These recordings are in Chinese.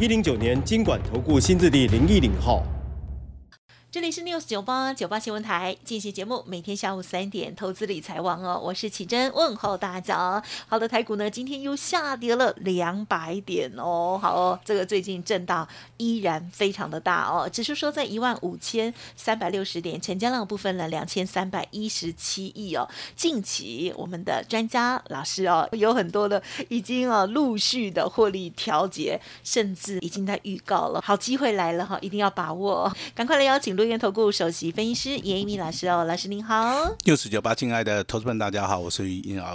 一零九年经管投顾新字第零一零号。这里是 News 九八九八新闻台进行节目，每天下午三点，投资理财网哦，我是启珍，问候大家。好的，台股呢今天又下跌了两百点哦，好哦，这个最近震荡依然非常的大哦，只是说在一万五千三百六十点，成交量部分呢两千三百一十七亿哦。近期我们的专家老师哦，有很多的已经啊陆续的获利调节，甚至已经在预告了，好机会来了哈，一定要把握，赶快来邀请。多元投顾首席分析师严一米老师哦，老师您好。六十九八，亲爱的投资们，大家好，我是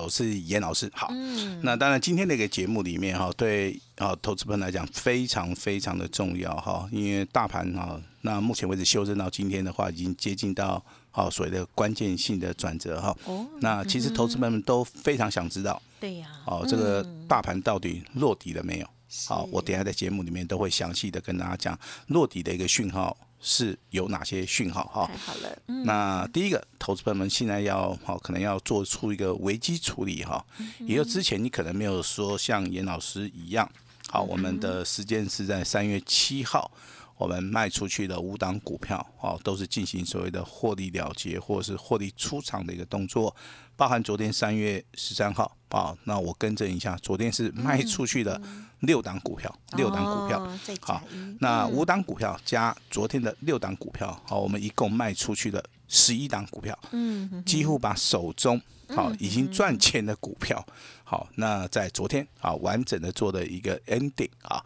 我是严老师。好，嗯，那当然今天这个节目里面哈，对啊投资们来讲非常非常的重要哈，因为大盘哈，那目前为止修正到今天的话，已经接近到好所谓的关键性的转折哈。哦，那其实投资们都非常想知道，对呀，哦，这个大盘到底落底了没有？好，我等下在节目里面都会详细的跟大家讲落底的一个讯号。是有哪些讯号哈？太好了，那第一个，投资朋友们现在要好，可能要做出一个危机处理哈。也就之前你可能没有说像严老师一样，好，我们的时间是在三月七号，我们卖出去的五档股票，哦，都是进行所谓的获利了结或者是获利出场的一个动作。包含昨天三月十三号啊，那我更正一下，昨天是卖出去的六档股票，六档股票，好，那五档股票加昨天的六档股票，好，我们一共卖出去的十一档股票，嗯，几乎把手中好已经赚钱的股票，好，那在昨天啊完整的做的一个 ending 啊，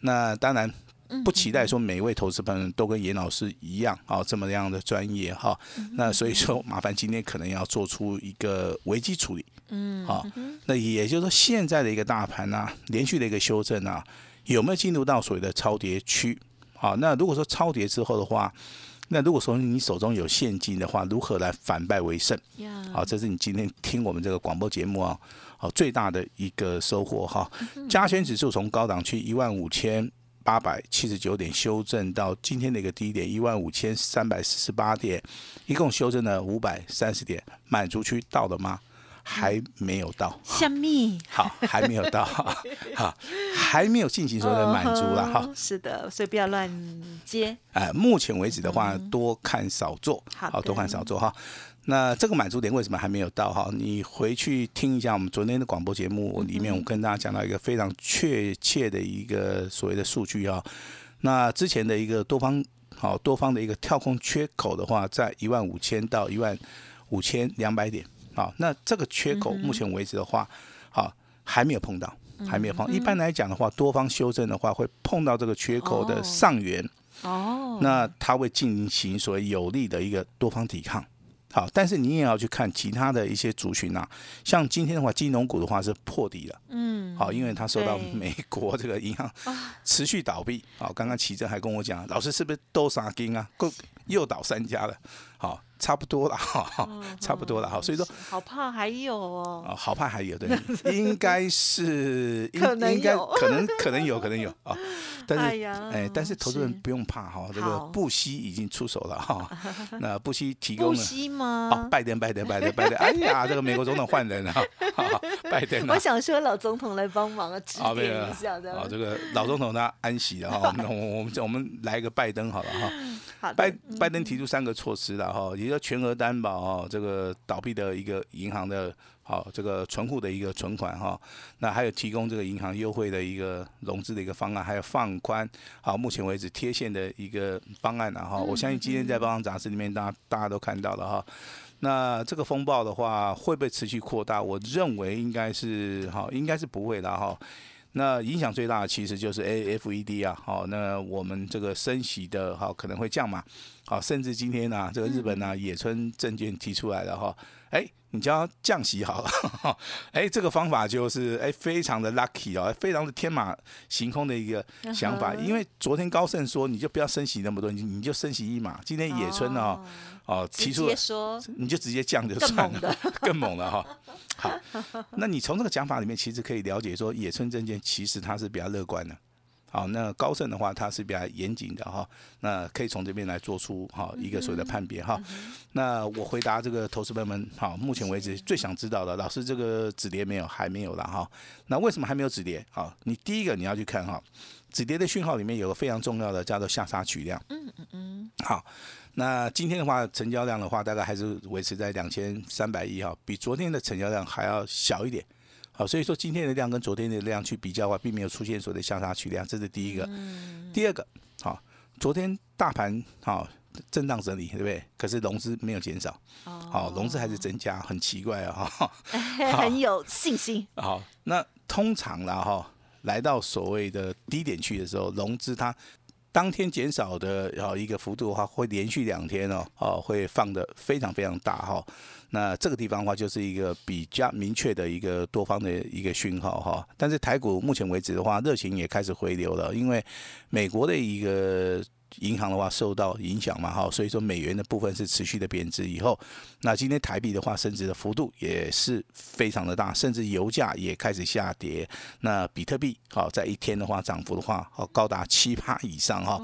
那当然。不期待说每一位投资朋友都跟严老师一样啊这么样的专业哈，那所以说麻烦今天可能要做出一个危机处理，嗯，好，那也就是说现在的一个大盘呢，连续的一个修正啊，有没有进入到所谓的超跌区？好，那如果说超跌之后的话，那如果说你手中有现金的话，如何来反败为胜？好，这是你今天听我们这个广播节目啊，好最大的一个收获哈。加权指数从高档区一万五千。八百七十九点修正到今天的一个低点一万五千三百四十八点，一共修正了五百三十点，满足区到了吗？还没有到。下面 好，还没有到，好，还没有进行所谓的满足了哈。是的，所以不要乱接。哎，目前为止的话，多看少做，好，多看少做哈。那这个满足点为什么还没有到哈？你回去听一下我们昨天的广播节目里面，我跟大家讲到一个非常确切的一个所谓的数据啊。那之前的一个多方好多方的一个跳空缺口的话，在一万五千到一万五千两百点好，那这个缺口目前为止的话，好还没有碰到，还没有碰。一般来讲的话，多方修正的话会碰到这个缺口的上缘哦，那它会进行所谓有利的一个多方抵抗。好，但是你也要去看其他的一些族群啊，像今天的话，金融股的话是破底了，嗯，好，因为它受到美国这个银行持续倒闭，好，刚刚奇正还跟我讲，老师是不是都杀金啊？够又倒三家了，好。差不多了哈，差不多了哈，所以说好怕还有哦，好怕还有对，应该是应应该可能可能有可能有啊，但是哎，但是投资人不用怕哈，这个布希已经出手了哈，那布希提供了布希吗？哦，拜登拜登拜登拜登，哎呀，这个美国总统换人了，拜登。我想说老总统来帮忙啊，指点一下的。啊，这个老总统他安息了哈，那我我们我们来一个拜登好了哈。拜拜登提出三个措施了哈，也就全额担保哈，这个倒闭的一个银行的，好这个存户的一个存款哈，那还有提供这个银行优惠的一个融资的一个方案，还有放宽好目前为止贴现的一个方案了哈。我相信今天在《报章杂志》里面，大家大家都看到了哈。那这个风暴的话，会不会持续扩大？我认为应该是哈，应该是不会的哈。那影响最大的其实就是 A F E D 啊，好，那我们这个升息的哈可能会降嘛，好，甚至今天呢，这个日本呢野村证券提出来了哈，哎，你叫降息好了，哎，这个方法就是哎非常的 lucky 哦，非常的天马行空的一个想法，因为昨天高盛说你就不要升息那么多，你你就升息一码，今天野村哦哦。提出说你就直接降就算了，更猛了哈。好，那你从这个讲法里面其实可以了解说，野村证券其实它是比较乐观的。好，那高盛的话，它是比较严谨的哈。那可以从这边来做出哈一个所谓的判别哈。那我回答这个投资朋友们，好，目前为止最想知道的，老师这个止跌没有？还没有了哈。那为什么还没有止跌？好，你第一个你要去看哈，止跌的讯号里面有个非常重要的叫做下杀取量。嗯嗯嗯。好，那今天的话，成交量的话，大概还是维持在两千三百亿哈，比昨天的成交量还要小一点。好，所以说今天的量跟昨天的量去比较的话，并没有出现所谓的向下取量，这是第一个。第二个，好，昨天大盘好震荡整理，对不对？可是融资没有减少，好，融资还是增加，很奇怪啊，哈，很有信心。好，那通常啦，哈，来到所谓的低点去的时候，融资它。当天减少的然后一个幅度的话，会连续两天哦，哦会放的非常非常大哈。那这个地方的话，就是一个比较明确的一个多方的一个讯号哈。但是台股目前为止的话，热情也开始回流了，因为美国的一个。银行的话受到影响嘛，哈，所以说美元的部分是持续的贬值。以后，那今天台币的话升值的幅度也是非常的大，甚至油价也开始下跌。那比特币好在一天的话涨幅的话，好高达七趴以上哈，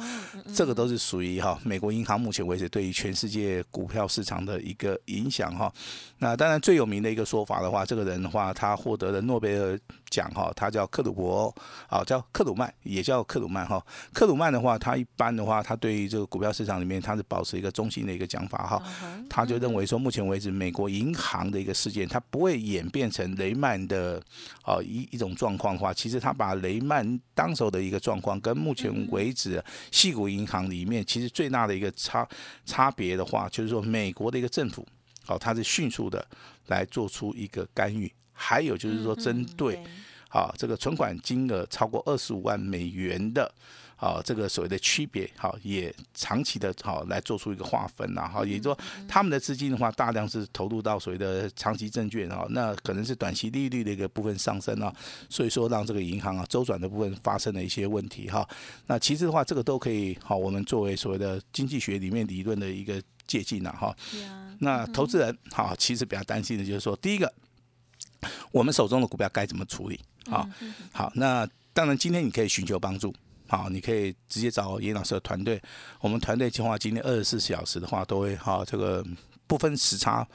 这个都是属于哈美国银行目前为止对于全世界股票市场的一个影响哈。那当然最有名的一个说法的话，这个人的话他获得了诺贝尔。奖哈，他叫克鲁伯，啊，叫克鲁曼，也叫克鲁曼哈。克鲁曼的话，他一般的话，他对于这个股票市场里面，他是保持一个中心的一个讲法哈。他就认为说，目前为止，美国银行的一个事件，它不会演变成雷曼的啊一一种状况的话，其实他把雷曼当时的一个状况，跟目前为止细股银行里面，其实最大的一个差差别的话，就是说美国的一个政府，好，它是迅速的来做出一个干预。还有就是说，针对啊这个存款金额超过二十五万美元的啊这个所谓的区别，好也长期的好来做出一个划分呐，哈，也就说他们的资金的话，大量是投入到所谓的长期证券啊，那可能是短期利率的一个部分上升啊，所以说让这个银行啊周转的部分发生了一些问题哈。那其实的话，这个都可以好，我们作为所谓的经济学里面理论的一个借鉴呐，哈。那投资人好，其实比较担心的就是说，第一个。我们手中的股票该怎么处理？好，好，那当然今天你可以寻求帮助，好，你可以直接找严老师的团队。我们团队计划今天二十四小时的话，都会哈这个不分时差。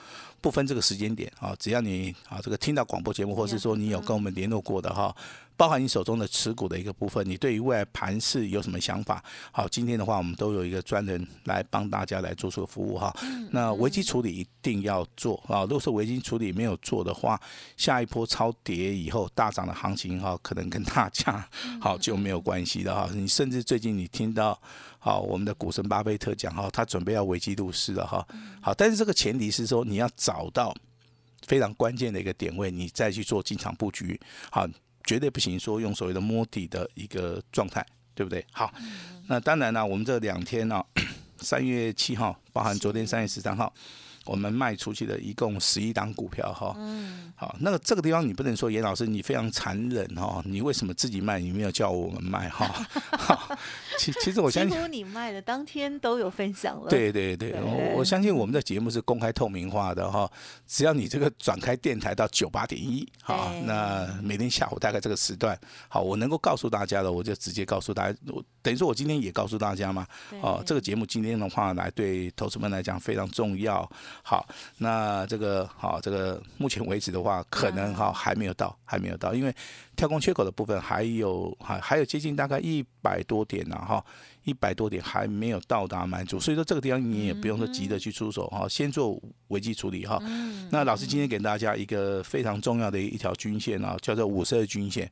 不分这个时间点啊，只要你啊这个听到广播节目，或是说你有跟我们联络过的哈，包含你手中的持股的一个部分，你对于未来盘势有什么想法？好，今天的话我们都有一个专人来帮大家来做出服务哈。那危机处理一定要做啊，如果说危机处理没有做的话，下一波超跌以后大涨的行情哈，可能跟大家好就没有关系的哈。你甚至最近你听到。好，我们的股神巴菲特讲哈，他准备要危机入市了哈。好，但是这个前提是说你要找到非常关键的一个点位，你再去做进场布局。好，绝对不行说用所谓的摸底的一个状态，对不对？好，那当然呢，我们这两天呢，三月七号，包含昨天三月十三号。我们卖出去的一共十一档股票哈，嗯，好，那个这个地方你不能说严老师你非常残忍哈，你为什么自己卖，你没有叫我们卖哈？其其实我相信，你卖的当天都有分享了，对对对，我我相信我们的节目是公开透明化的哈，只要你这个转开电台到九八点一，好，那每天下午大概这个时段，好，我能够告诉大家的，我就直接告诉大家，我等于说我今天也告诉大家嘛，哦，这个节目今天的话来对投资们来讲非常重要。好，那这个好，这个目前为止的话，可能哈还没有到，还没有到，因为跳空缺口的部分还有还还有接近大概一百多点呢，哈。一百多点还没有到达满足，所以说这个地方你也不用说急着去出手哈，先做危机处理哈。那老师今天给大家一个非常重要的一条均线啊，叫做五十二均线。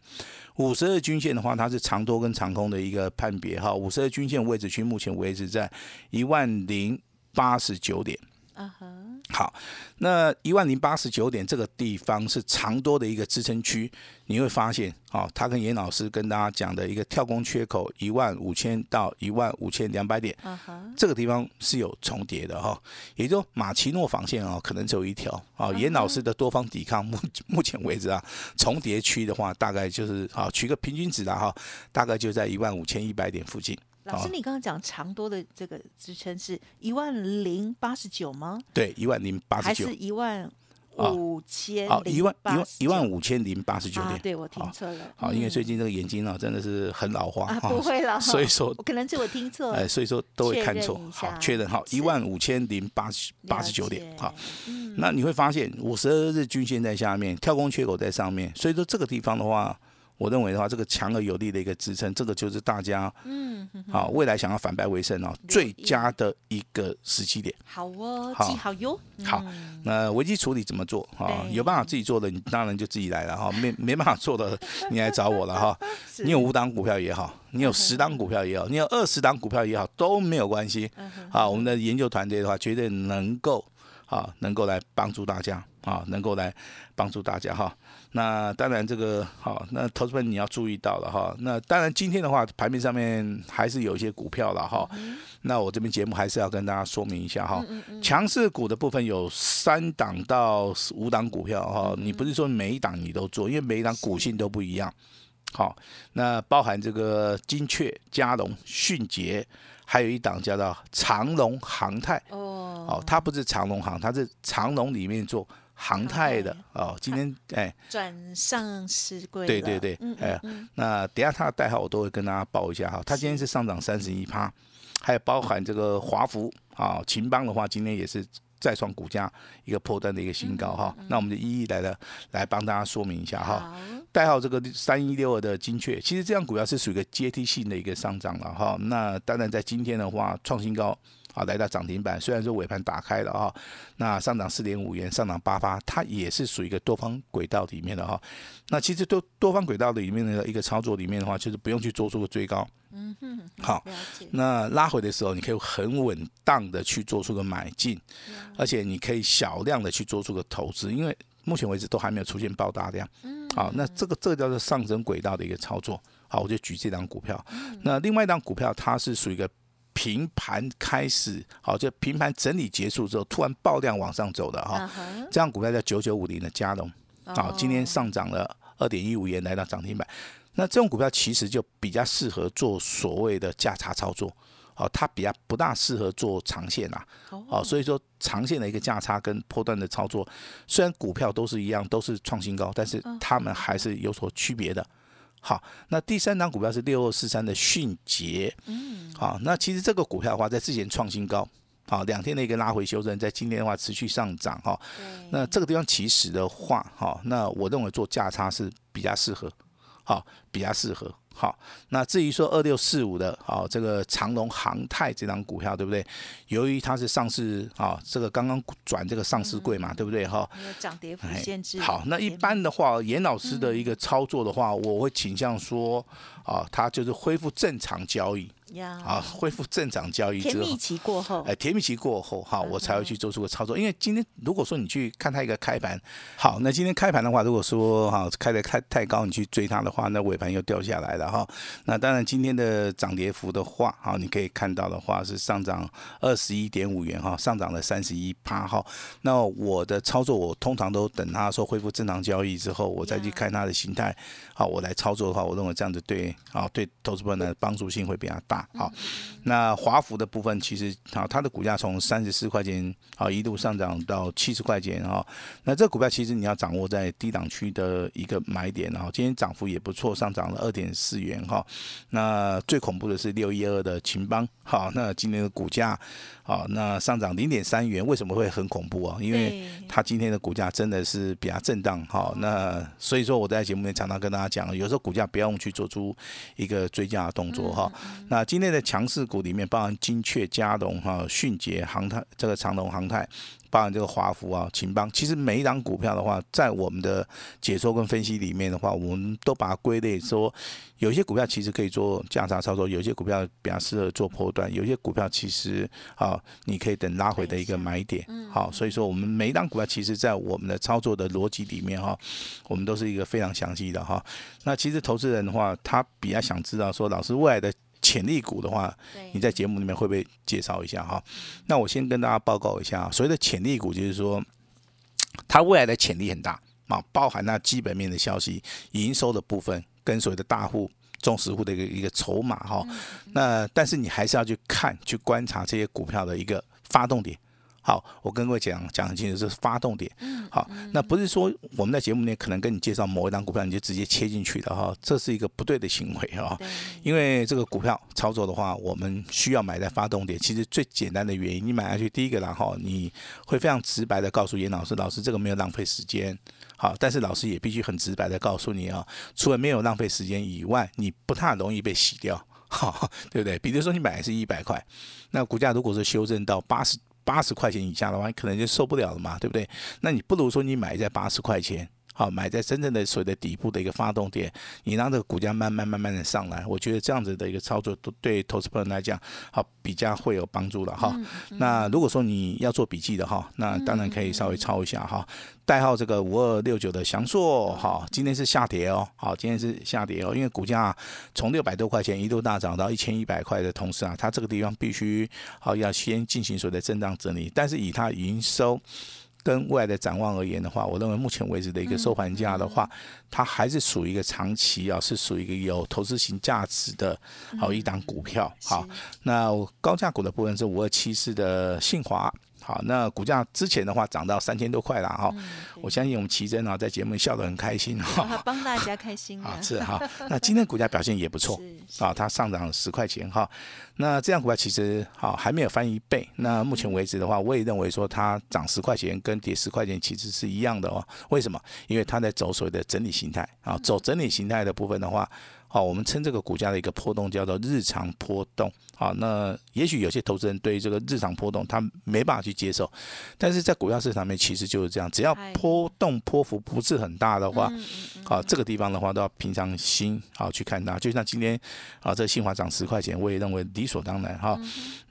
五十二均线的话，它是长多跟长空的一个判别哈。五十二均线位置区目前为止在一万零八十九点。啊哈，好，那一万零八十九点这个地方是长多的一个支撑区，你会发现，哦，他跟严老师跟大家讲的一个跳空缺口一万五千到一万五千两百点，啊哈，这个地方是有重叠的哈，也就马奇诺防线啊，可能只有一条啊。严老师的多方抵抗目 目前为止啊，重叠区的话，大概就是啊，取个平均值的哈，大概就在一万五千一百点附近。老师，你刚刚讲长多的这个支撑是一万零八十九吗？对，一万零八十九，还是一万五千？好，一万一万一万五千零八十九点。对我听错了。好，因为最近这个眼睛啊，真的是很老花。不会了，所以说可能是我听错。哎，所以说都会看错。好，确认好，一万五千零八十八十九点。好，那你会发现五十二日均线在下面，跳空缺口在上面，所以说这个地方的话。我认为的话，这个强而有力的一个支撑，这个就是大家嗯，好未来想要反败为胜哦，最佳的一个时机点。好哦，记好哟。好，那危机处理怎么做啊？有办法自己做的，你当然就自己来了哈。没 没办法做的，你来找我了哈。你有五档股票也好，你有十档股票也好，你有二十档股票也好，都没有关系。好，我们的研究团队的话，绝对能够啊，能够来帮助大家啊，能够来帮助大家哈。那当然，这个好，那投资们你要注意到了哈。那当然，今天的话，盘面上面还是有一些股票了哈。那我这边节目还是要跟大家说明一下哈。强势股的部分有三档到五档股票哈。你不是说每一档你都做，因为每一档股性都不一样。好，那包含这个金雀、嘉龙、迅捷，还有一档叫做长龙航泰。哦。哦，它不是长龙航，它是长龙里面做。航泰的哦，今天哎转上市柜对对对，哎，那等下它的代号我都会跟大家报一下哈。它今天是上涨三十一趴，还有包含这个华福啊、秦邦的话，今天也是再创股价一个破单的一个新高哈。那我们就一一来了，来帮大家说明一下哈。代号这个三一六二的精确，其实这样股票是属于一个阶梯性的一个上涨了哈。那当然在今天的话创新高。啊，来到涨停板，虽然说尾盘打开了哈，那上涨四点五元，上涨八八，它也是属于一个多方轨道里面的哈。那其实多多方轨道里面的一个操作里面的话，就是不用去做出个追高，嗯哼，好，那拉回的时候，你可以很稳当的去做出个买进，而且你可以小量的去做出个投资，因为目前为止都还没有出现爆大量，嗯，好，那这个这个叫做上升轨道的一个操作，好，我就举这张股票，那另外一张股票它是属于一个。平盘开始，好，就平盘整理结束之后，突然爆量往上走的哈，这样股票叫九九五零的加龙，好，今天上涨了二点一五元，来到涨停板。那这种股票其实就比较适合做所谓的价差操作，哦，它比较不大适合做长线啊，哦，所以说长线的一个价差跟破断的操作，虽然股票都是一样，都是创新高，但是它们还是有所区别的。好，那第三档股票是六二四三的迅捷，嗯，好，那其实这个股票的话，在之前创新高，好，两天的一个拉回修正，在今天的话持续上涨，哈，那这个地方其实的话，哈，那我认为做价差是比较适合，好，比较适合。好，那至于说二六四五的，好这个长隆航泰这张股票，对不对？由于它是上市，啊，这个刚刚转这个上市柜嘛，对不对？哈，有涨跌幅限制。好，那一般的话，严老师的一个操作的话，我会倾向说，啊，它就是恢复正常交易。啊，恢复正常交易之后，甜蜜期过后，哎，甜蜜期过后，哈，我才会去做出个操作。因为今天如果说你去看它一个开盘，好，那今天开盘的话，如果说哈开的太太高，你去追它的话，那尾盘又掉下来了哈。那当然今天的涨跌幅的话，好，你可以看到的话是上涨二十一点五元哈，上涨了三十一趴哈。那我的操作，我通常都等它说恢复正常交易之后，我再去看它的形态，好，我来操作的话，我认为这样子对，啊，对投资者的帮助性会比较大。好，那华孚的部分其实好，它的股价从三十四块钱好一路上涨到七十块钱哈。那这股票其实你要掌握在低档区的一个买点哈。今天涨幅也不错，上涨了二点四元哈。那最恐怖的是六一二的秦邦好，那今天的股价好，那上涨零点三元，为什么会很恐怖啊？因为它今天的股价真的是比较震荡哈。那所以说我在节目里常常跟大家讲，有时候股价不要用去做出一个追加的动作哈。那今天的强势股里面，包含精确、嘉龙、哈迅捷、航泰这个长龙航泰。包含这个华孚啊、秦邦，其实每一档股票的话，在我们的解说跟分析里面的话，我们都把它归类说，有些股票其实可以做价差操作，有些股票比较适合做波段，有些股票其实啊，你可以等拉回的一个买点。好，所以说我们每一档股票，其实在我们的操作的逻辑里面哈，我们都是一个非常详细的哈。那其实投资人的话，他比较想知道说，老师未来的。潜力股的话，你在节目里面会不会介绍一下哈？那我先跟大家报告一下，所谓的潜力股就是说，它未来的潜力很大啊，包含那基本面的消息、营收的部分，跟所谓的大户、中实户的一个一个筹码哈。那但是你还是要去看、去观察这些股票的一个发动点。好，我跟各位讲讲很清楚，这是发动点。好，那不是说我们在节目里面可能跟你介绍某一张股票，你就直接切进去的哈，这是一个不对的行为哈。因为这个股票操作的话，我们需要买在发动点。其实最简单的原因，你买下去第一个，然后你会非常直白的告诉严老师，老师这个没有浪费时间。好，但是老师也必须很直白的告诉你啊，除了没有浪费时间以外，你不太容易被洗掉，哈，对不对？比如说你买的是一百块，那股价如果是修正到八十。八十块钱以下的话，你可能就受不了了嘛，对不对？那你不如说你买在八十块钱。好，买在真正的所谓的底部的一个发动点，你让这个股价慢慢慢慢的上来，我觉得这样子的一个操作都对投资朋友来讲，好比较会有帮助了哈。那如果说你要做笔记的哈，那当然可以稍微抄一下哈。代号这个五二六九的翔硕，哈，今天是下跌哦，好，今天是下跌哦，因为股价从六百多块钱一度大涨到一千一百块的同时啊，它这个地方必须好要先进行所谓的震荡整理，但是以它营收。跟未来的展望而言的话，我认为目前为止的一个收盘价的话，它还是属于一个长期啊，是属于一个有投资型价值的好一档股票。好，那高价股的部分是五二七四的信华。好，那股价之前的话涨到三千多块了哈，我相信我们奇珍啊在节目笑得很开心哈，帮大家开心啊。是哈，那今天股价表现也不错啊，它上涨十块钱哈，那这样股票其实好还没有翻一倍，那目前为止的话，我也认为说它涨十块钱跟跌十块钱其实是一样的哦，为什么？因为它在走所谓的整理形态啊，走整理形态的部分的话。好，我们称这个股价的一个波动叫做日常波动。好，那也许有些投资人对于这个日常波动他没办法去接受，但是在股票市场面其实就是这样，只要波动波幅不是很大的话，好，这个地方的话都要平常心好去看它。就像今天啊，这新华涨十块钱，我也认为理所当然哈。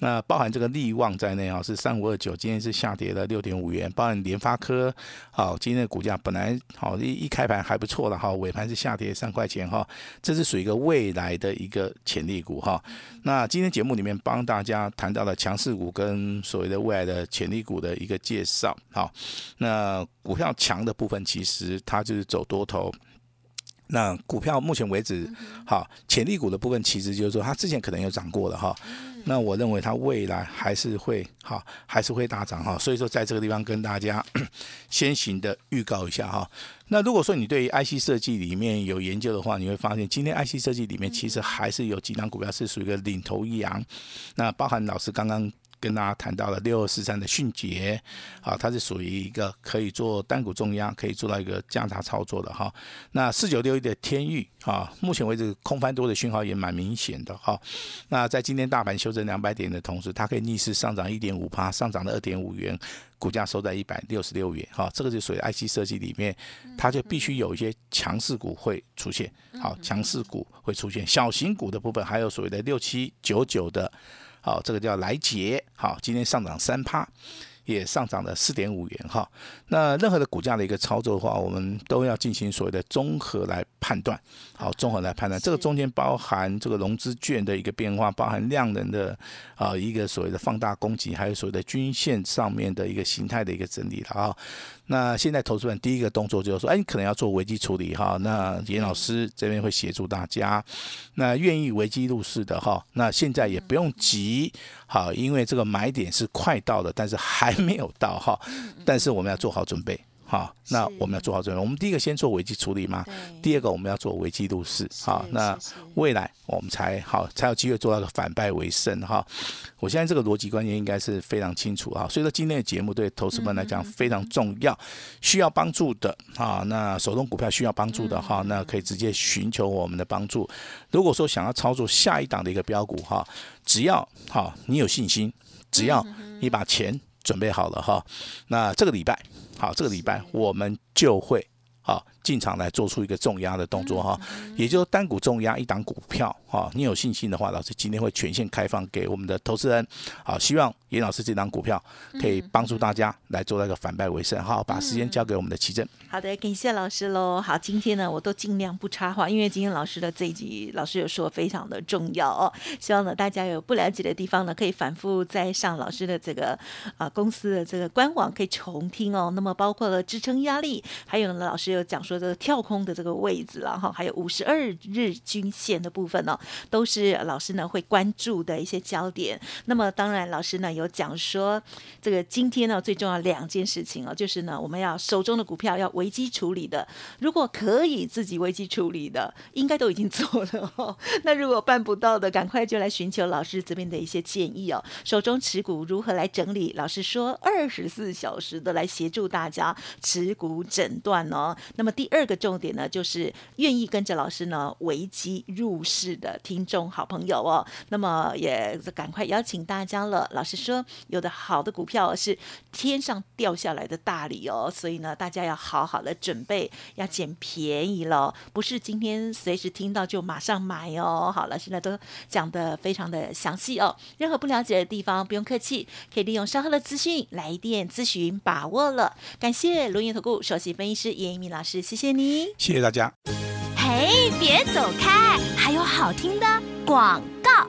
那包含这个利旺在内啊，是三五二九，今天是下跌了六点五元。包含联发科，好，今天的股价本来好一一开盘还不错了哈，尾盘是下跌三块钱哈，这是。属于一个未来的一个潜力股哈，那今天节目里面帮大家谈到了强势股跟所谓的未来的潜力股的一个介绍，哈，那股票强的部分其实它就是走多头。那股票目前为止，好潜力股的部分，其实就是说它之前可能有涨过了哈。那我认为它未来还是会好，还是会大涨哈。所以说在这个地方跟大家 先行的预告一下哈。那如果说你对于 IC 设计里面有研究的话，你会发现今天 IC 设计里面其实还是有几档股票是属于一个领头羊。那包含老师刚刚。跟大家谈到了六二四三的迅捷，啊，它是属于一个可以做单股重压，可以做到一个价差操作的哈。那四九六一的天域，啊，目前为止空翻多的讯号也蛮明显的哈。那在今天大盘修正两百点的同时，它可以逆势上涨一点五趴，上涨了二点五元，股价收在一百六十六元，哈，这个就属于 IC 设计里面，它就必须有一些强势股会出现，好，强势股会出现，小型股的部分还有所谓的六七九九的。好，这个叫来杰，好，今天上涨三趴。也上涨了四点五元哈，那任何的股价的一个操作的话，我们都要进行所谓的综合来判断，好，综合来判断，这个中间包含这个融资券的一个变化，包含量能的啊一个所谓的放大供给，还有所谓的均线上面的一个形态的一个整理了啊。那现在投资人第一个动作就是说，哎，你可能要做危机处理哈，那严老师这边会协助大家，那愿意危机入市的哈，那现在也不用急，好，因为这个买点是快到的，但是还。没有到哈，但是我们要做好准备。哈，那我们要做好准备。我们第一个先做危机处理嘛，第二个我们要做危机入市，好，那未来我们才好才有机会做到个反败为胜哈。我现在这个逻辑观念应该是非常清楚哈，所以说今天的节目对投资们来讲非常重要，需要帮助的哈，那手动股票需要帮助的哈，那可以直接寻求我们的帮助。如果说想要操作下一档的一个标股哈，只要哈你有信心，只要你把钱准备好了哈，那这个礼拜好，这个礼拜我们就会。好，进场来做出一个重压的动作哈，也就是单股重压一档股票哈，你有信心的话，老师今天会全线开放给我们的投资人。好，希望严老师这档股票可以帮助大家来做那个反败为胜。好，把时间交给我们的奇正。好的，感谢老师喽。好，今天呢，我都尽量不插话，因为今天老师的这一集，老师有说非常的重要哦。希望呢，大家有不了解的地方呢，可以反复再上老师的这个啊、公司的这个官网可以重听哦。那么包括了支撑压力，还有呢，老师有讲说这个跳空的这个位置了哈，还有五十二日均线的部分哦，都是老师呢会关注的一些焦点。那么当然，老师呢有讲说，这个今天呢最重要两件事情哦，就是呢我们要手中的股票要危机处理的，如果可以自己危机处理的，应该都已经做了哦。那如果办不到的，赶快就来寻求老师这边的一些建议哦。手中持股如何来整理？老师说二十四小时的来协助大家持股诊断哦。那么第二个重点呢，就是愿意跟着老师呢危机入市的听众好朋友哦。那么也赶快邀请大家了。老师说，有的好的股票是天上掉下来的大礼哦，所以呢，大家要好好的准备，要捡便宜了，不是今天随时听到就马上买哦。好了，现在都讲的非常的详细哦，任何不了解的地方不用客气，可以利用稍后的资讯来电咨询，把握了。感谢龙岩投顾首席分析师严一鸣老师，谢谢你。谢谢大家。嘿，别走开，还有好听的广告。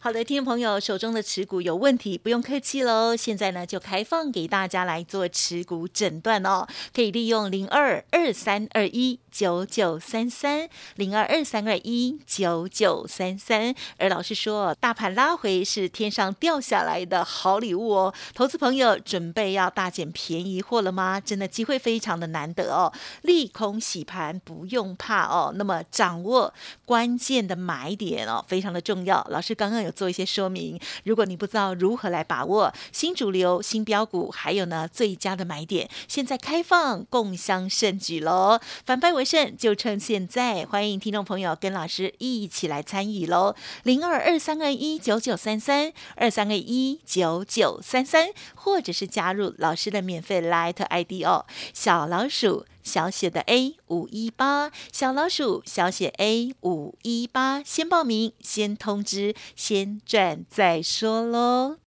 好的，听众朋友，手中的持股有问题，不用客气喽。现在呢，就开放给大家来做持股诊断哦，可以利用零二二三二一九九三三零二二三二一九九三三。而老师说，大盘拉回是天上掉下来的好礼物哦。投资朋友准备要大捡便宜货了吗？真的机会非常的难得哦，利空洗盘不用怕哦。那么掌握关键的买点哦，非常的重要。老师刚刚有做一些说明，如果你不知道如何来把握新主流、新标股，还有呢最佳的买点，现在开放共襄盛举喽！反败为胜就趁现在，欢迎听众朋友跟老师一起来参与喽！零二二三二一九九三三二三二一九九三三，或者是加入老师的免费 Light ID 哦，小老鼠。小写的 A 五一八，小老鼠小写 A 五一八，先报名，先通知，先赚再说喽。